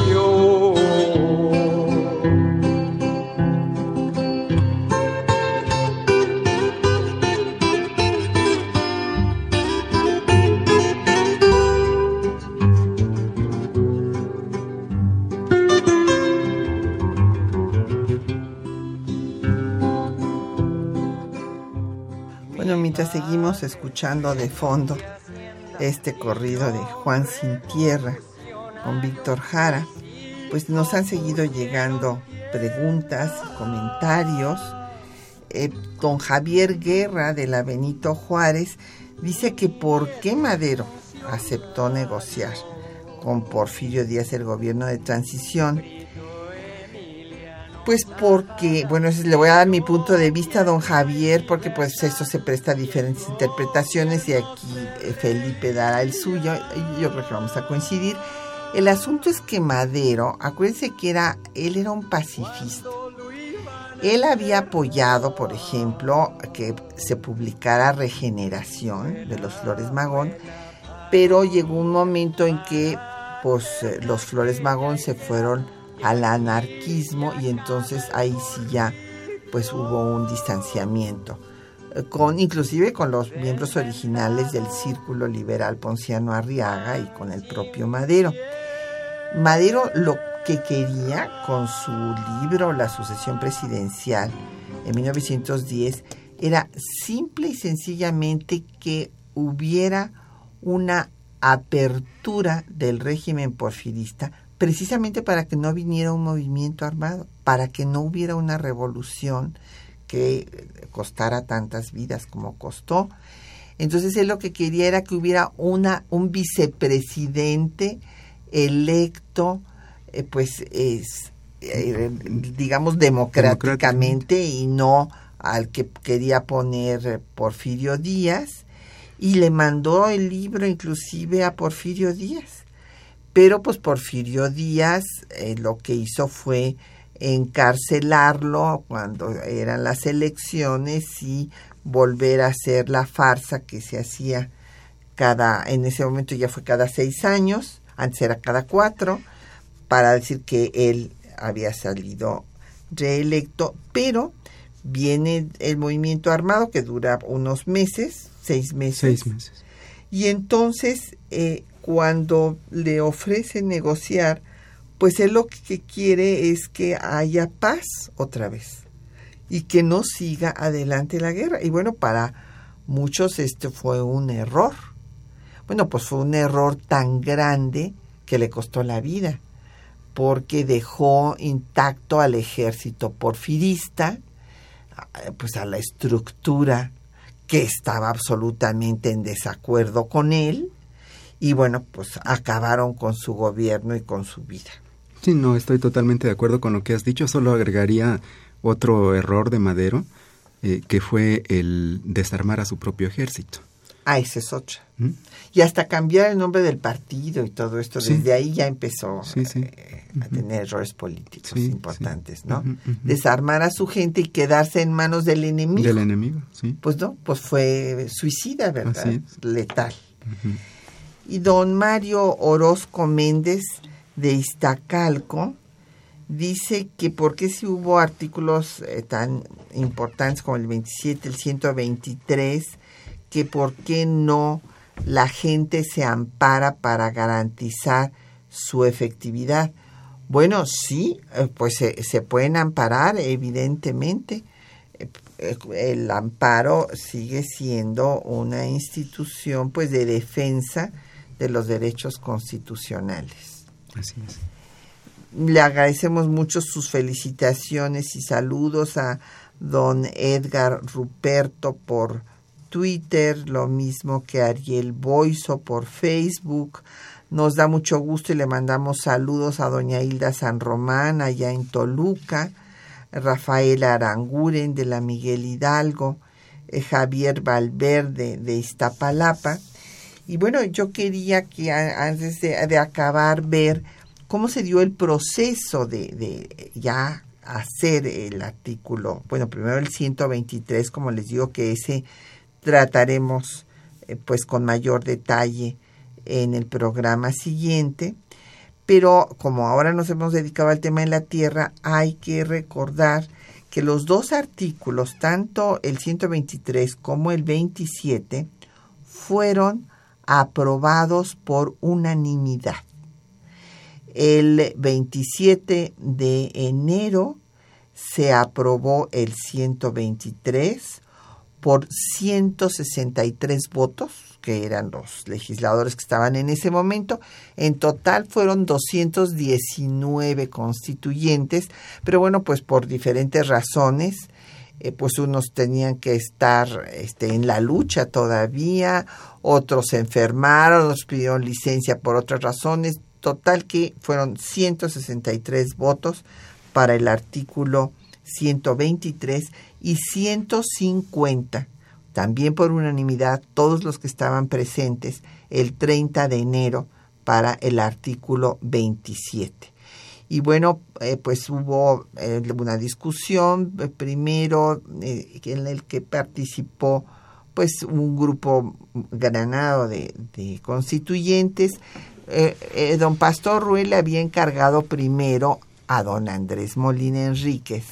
Mientras seguimos escuchando de fondo este corrido de Juan Sin Tierra con Víctor Jara, pues nos han seguido llegando preguntas comentarios. Eh, don Javier Guerra de la Benito Juárez dice que por qué Madero aceptó negociar con Porfirio Díaz el gobierno de transición pues porque, bueno, le voy a dar mi punto de vista a don Javier, porque pues eso se presta a diferentes interpretaciones y aquí eh, Felipe dará el suyo, yo creo que vamos a coincidir. El asunto es que Madero, acuérdense que era, él era un pacifista. Él había apoyado, por ejemplo, que se publicara Regeneración de los Flores Magón, pero llegó un momento en que pues eh, los Flores Magón se fueron al anarquismo y entonces ahí sí ya pues hubo un distanciamiento eh, con inclusive con los miembros originales del Círculo Liberal Ponciano Arriaga y con el propio Madero. Madero lo que quería con su libro La sucesión presidencial en 1910 era simple y sencillamente que hubiera una apertura del régimen porfirista precisamente para que no viniera un movimiento armado, para que no hubiera una revolución que costara tantas vidas como costó. Entonces él lo que quería era que hubiera una un vicepresidente electo, eh, pues es, eh, digamos democráticamente y no al que quería poner Porfirio Díaz y le mandó el libro inclusive a Porfirio Díaz pero pues Porfirio Díaz eh, lo que hizo fue encarcelarlo cuando eran las elecciones y volver a hacer la farsa que se hacía cada, en ese momento ya fue cada seis años, antes era cada cuatro, para decir que él había salido reelecto, pero viene el movimiento armado que dura unos meses, seis meses. Seis meses. Y entonces eh, cuando le ofrece negociar, pues él lo que quiere es que haya paz otra vez y que no siga adelante la guerra. Y bueno, para muchos este fue un error. Bueno, pues fue un error tan grande que le costó la vida, porque dejó intacto al ejército porfirista, pues a la estructura que estaba absolutamente en desacuerdo con él, y bueno, pues acabaron con su gobierno y con su vida. Sí, no, estoy totalmente de acuerdo con lo que has dicho, solo agregaría otro error de Madero, eh, que fue el desarmar a su propio ejército. Ah, ese es otra. ¿Mm? Y hasta cambiar el nombre del partido y todo esto, desde ahí ya empezó eh, a tener errores políticos importantes, ¿no? Desarmar a su gente y quedarse en manos del enemigo. Del enemigo, sí. Pues no, pues fue suicida, ¿verdad? Letal. Y don Mario Orozco Méndez de Iztacalco dice que por qué si hubo artículos eh, tan importantes como el 27, el 123, que por qué no la gente se ampara para garantizar su efectividad. Bueno, sí, eh, pues se, pueden amparar, evidentemente. Eh, eh, el amparo sigue siendo una institución pues de defensa de los derechos constitucionales. Así es. Le agradecemos mucho sus felicitaciones y saludos a don Edgar Ruperto por Twitter, lo mismo que Ariel Boiso por Facebook. Nos da mucho gusto y le mandamos saludos a doña Hilda San Román allá en Toluca, Rafael Aranguren de la Miguel Hidalgo, eh, Javier Valverde de Iztapalapa. Y bueno, yo quería que antes de, acabar ver cómo se dio el proceso de, ya hacer el artículo, bueno, primero el 123, como les digo que ese trataremos eh, pues con mayor detalle en el programa siguiente, pero como ahora nos hemos dedicado al tema de la tierra, hay que recordar que los dos artículos, tanto el 123 como el 27, fueron aprobados por unanimidad el 27 de enero se aprobó el 123 por 163 votos, que eran los legisladores que estaban en ese momento. En total fueron 219 constituyentes, pero bueno, pues por diferentes razones, eh, pues unos tenían que estar este, en la lucha todavía, otros se enfermaron, otros pidieron licencia por otras razones, Total que fueron 163 votos para el artículo 123 y 150, también por unanimidad, todos los que estaban presentes el 30 de enero para el artículo 27. Y bueno, eh, pues hubo eh, una discusión eh, primero en el que participó pues un grupo granado de, constituyentes eh, eh, don Pastor Ruel le había encargado primero a don Andrés Molina Enríquez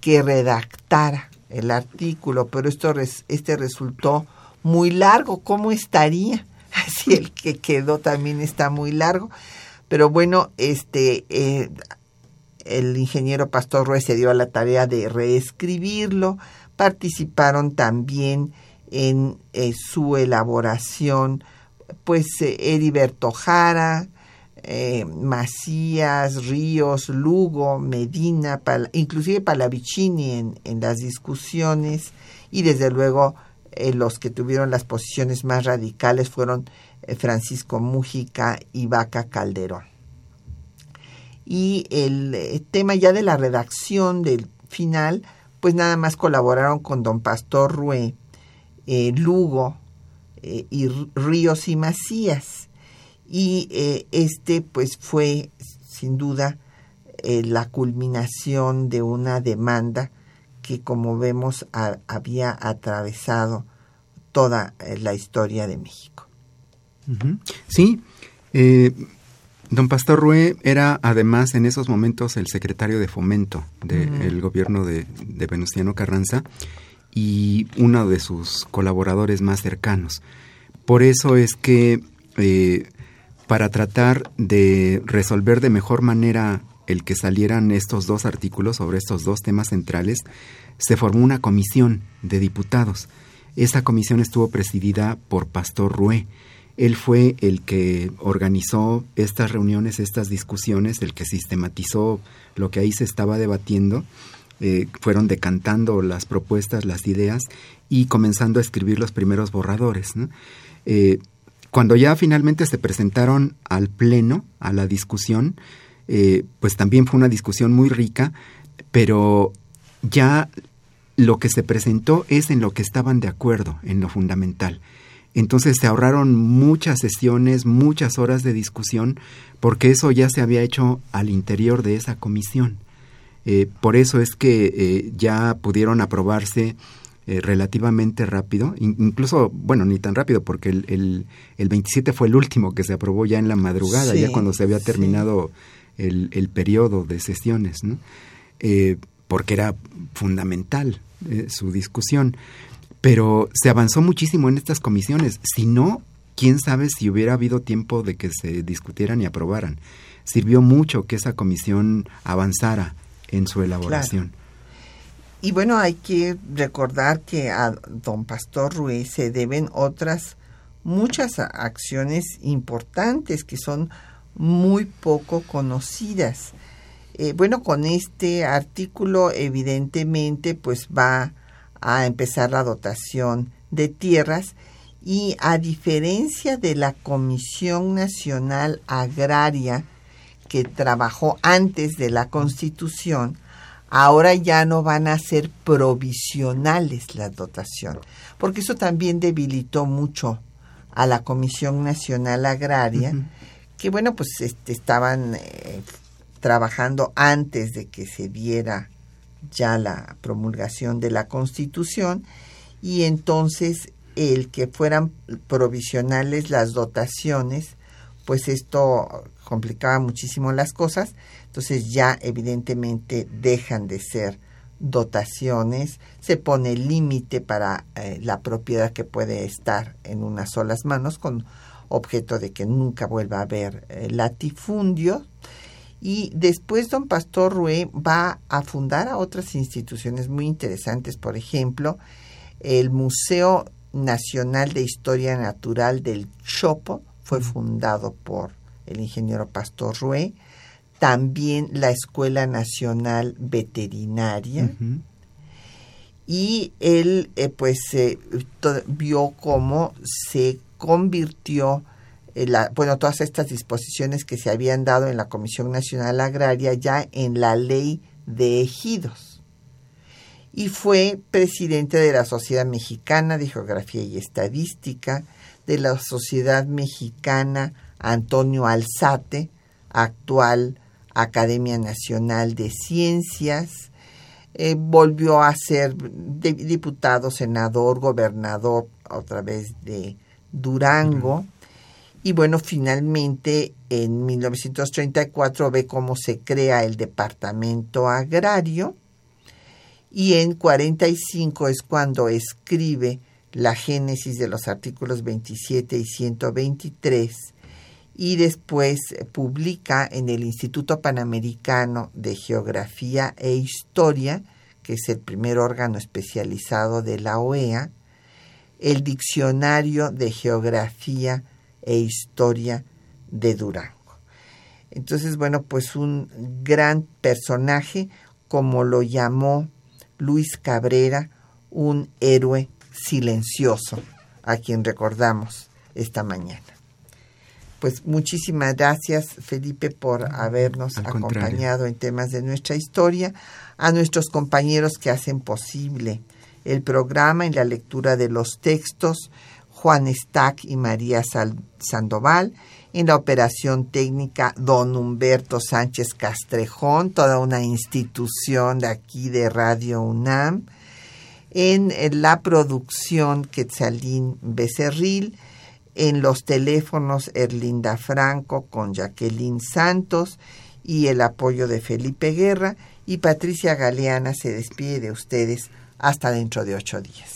que redactara el artículo, pero esto este resultó muy largo. ¿Cómo estaría? <laughs> Así el que quedó también está muy largo. Pero bueno, este eh, el ingeniero Pastor Ruiz se dio a la tarea de reescribirlo. Participaron también en su elaboración pues eh, Heriberto Jara, eh, Macías, Ríos, Lugo, Medina, inclusive Palavicini en, en, las discusiones y desde luego eh, los que tuvieron las posiciones más radicales fueron Francisco Mújica y Vaca Calderón. Y el tema ya de la redacción del final, pues nada más colaboraron con don Pastor Rué, Lugo, eh, y Ríos y Macías. Y eh, este pues fue sin duda eh, la culminación de una demanda que como vemos había atravesado toda la historia de México. Sí, don Pastor Rue era además en esos momentos el secretario de fomento del gobierno de, de Venustiano Carranza y uno de sus colaboradores más cercanos. Por eso es que eh, para tratar de resolver de mejor manera el que salieran estos dos artículos sobre estos dos temas centrales, se formó una comisión de diputados. Esta comisión estuvo presidida por Pastor Rué. Él fue el que organizó estas reuniones, estas discusiones, el que sistematizó lo que ahí se estaba debatiendo eh, fueron decantando las propuestas, las ideas y comenzando a escribir los primeros borradores. Eh, cuando ya finalmente se presentaron al pleno, a la discusión, eh, pues también fue una discusión muy rica, pero ya lo que se presentó es en lo que estaban de acuerdo, en lo fundamental. Entonces se ahorraron muchas sesiones, muchas horas de discusión, porque eso ya se había hecho al interior de esa comisión. Eh, por eso es que eh, ya pudieron aprobarse eh, relativamente rápido, incluso, bueno, ni tan rápido, porque el, el, 27 fue el último que se aprobó ya en la madrugada, ya cuando se había terminado el, el, periodo de sesiones, ¿no? porque era fundamental su discusión. Pero se avanzó muchísimo en estas comisiones, si no, quién sabe si hubiera habido tiempo de que se discutieran y aprobaran. Sirvió mucho que esa comisión avanzara en su elaboración. Y bueno, hay que recordar que a don Pastor Ruiz se deben otras muchas acciones importantes que son muy poco conocidas. Eh, bueno, con este artículo evidentemente pues va a empezar la dotación de tierras y a diferencia de la Comisión Nacional Agraria que trabajó antes de la Constitución, ahora ya no van a ser provisionales la dotación, porque eso también debilitó mucho a la Comisión Nacional Agraria, que bueno, pues este, estaban eh, trabajando antes de que se diera ya la promulgación de la Constitución y entonces el que fueran provisionales las dotaciones, pues esto complicaba muchísimo las cosas, entonces ya evidentemente dejan de ser dotaciones, se pone límite para eh, la propiedad que puede estar en unas solas manos con objeto de que nunca vuelva a haber eh, latifundio. Y después don Pastor Rue va a fundar a otras instituciones muy interesantes, por ejemplo, el Museo Nacional de Historia Natural del Chopo fue fundado por el ingeniero Pastor Rue, también la Escuela Nacional Veterinaria, y él eh, pues vio cómo se convirtió eh, bueno todas estas disposiciones que se habían dado en la Comisión Nacional Agraria ya en la ley de ejidos. Y fue presidente de la Sociedad Mexicana de Geografía y Estadística, de la Sociedad Mexicana Antonio Alzate, actual Academia Nacional de Ciencias, eh, volvió a ser diputado, senador, gobernador a través de Durango. Y bueno, finalmente en 1934 ve cómo se crea el Departamento Agrario. Y en 45 es cuando escribe la génesis de los artículos 27 y 123 y después publica en el Instituto Panamericano de Geografía e Historia, que es el primer órgano especializado de la OEA, el Diccionario de Geografía e Historia de Durango. Entonces, bueno, pues un gran personaje, como lo llamó Luis Cabrera, un héroe silencioso, a quien recordamos esta mañana. Pues muchísimas gracias, Felipe, por habernos acompañado en temas de nuestra historia, a nuestros compañeros que hacen posible el programa en la lectura de los textos, Juan Stack y María Sandoval, en la operación técnica don Humberto Sánchez Castrejón, toda una institución de aquí de Radio UNAM, en la producción Quetzalín Becerril, en los teléfonos Erlinda Franco con Jacqueline Santos y el apoyo de Felipe Guerra y Patricia Galeana se despide de ustedes hasta dentro de ocho días.